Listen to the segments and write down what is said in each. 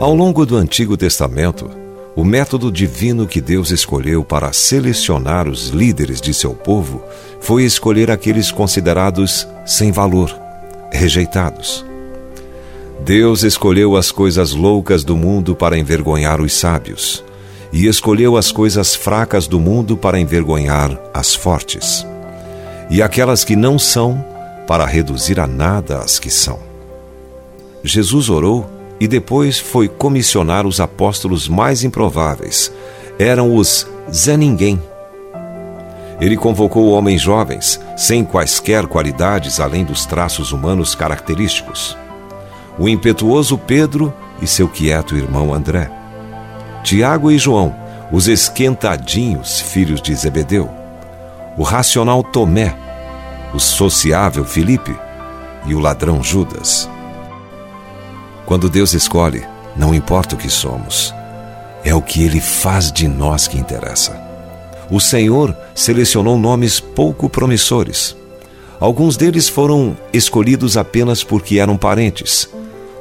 Ao longo do Antigo Testamento, o método divino que Deus escolheu para selecionar os líderes de seu povo foi escolher aqueles considerados sem valor, rejeitados. Deus escolheu as coisas loucas do mundo para envergonhar os sábios, e escolheu as coisas fracas do mundo para envergonhar as fortes, e aquelas que não são para reduzir a nada as que são. Jesus orou e depois foi comissionar os apóstolos mais improváveis. Eram os Zé Ninguém. Ele convocou homens jovens, sem quaisquer qualidades além dos traços humanos característicos. O impetuoso Pedro e seu quieto irmão André. Tiago e João, os esquentadinhos filhos de Zebedeu. O racional Tomé, o sociável Filipe e o ladrão Judas. Quando Deus escolhe, não importa o que somos, é o que Ele faz de nós que interessa. O Senhor selecionou nomes pouco promissores. Alguns deles foram escolhidos apenas porque eram parentes.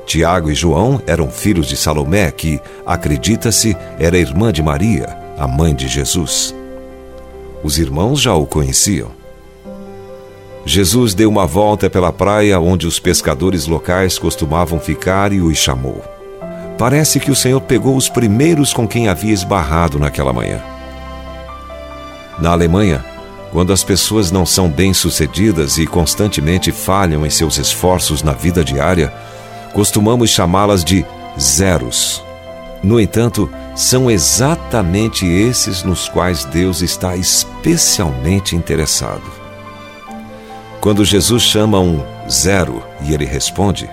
Tiago e João eram filhos de Salomé, que, acredita-se, era irmã de Maria, a mãe de Jesus. Os irmãos já o conheciam. Jesus deu uma volta pela praia onde os pescadores locais costumavam ficar e os chamou. Parece que o Senhor pegou os primeiros com quem havia esbarrado naquela manhã. Na Alemanha, quando as pessoas não são bem-sucedidas e constantemente falham em seus esforços na vida diária, costumamos chamá-las de zeros. No entanto, são exatamente esses nos quais Deus está especialmente interessado. Quando Jesus chama um zero e ele responde,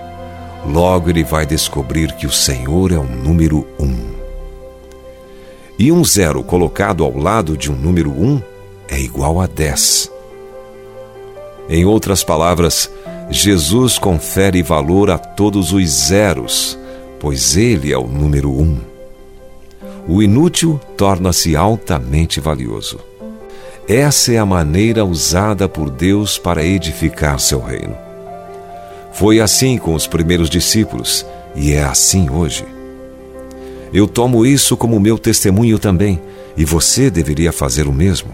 logo ele vai descobrir que o Senhor é o número um. E um zero colocado ao lado de um número um é igual a dez. Em outras palavras, Jesus confere valor a todos os zeros, pois ele é o número um. O inútil torna-se altamente valioso. Essa é a maneira usada por Deus para edificar seu reino. Foi assim com os primeiros discípulos e é assim hoje. Eu tomo isso como meu testemunho também, e você deveria fazer o mesmo.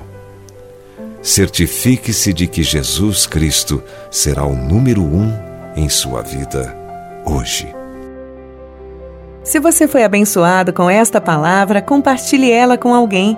Certifique-se de que Jesus Cristo será o número um em sua vida hoje. Se você foi abençoado com esta palavra, compartilhe ela com alguém.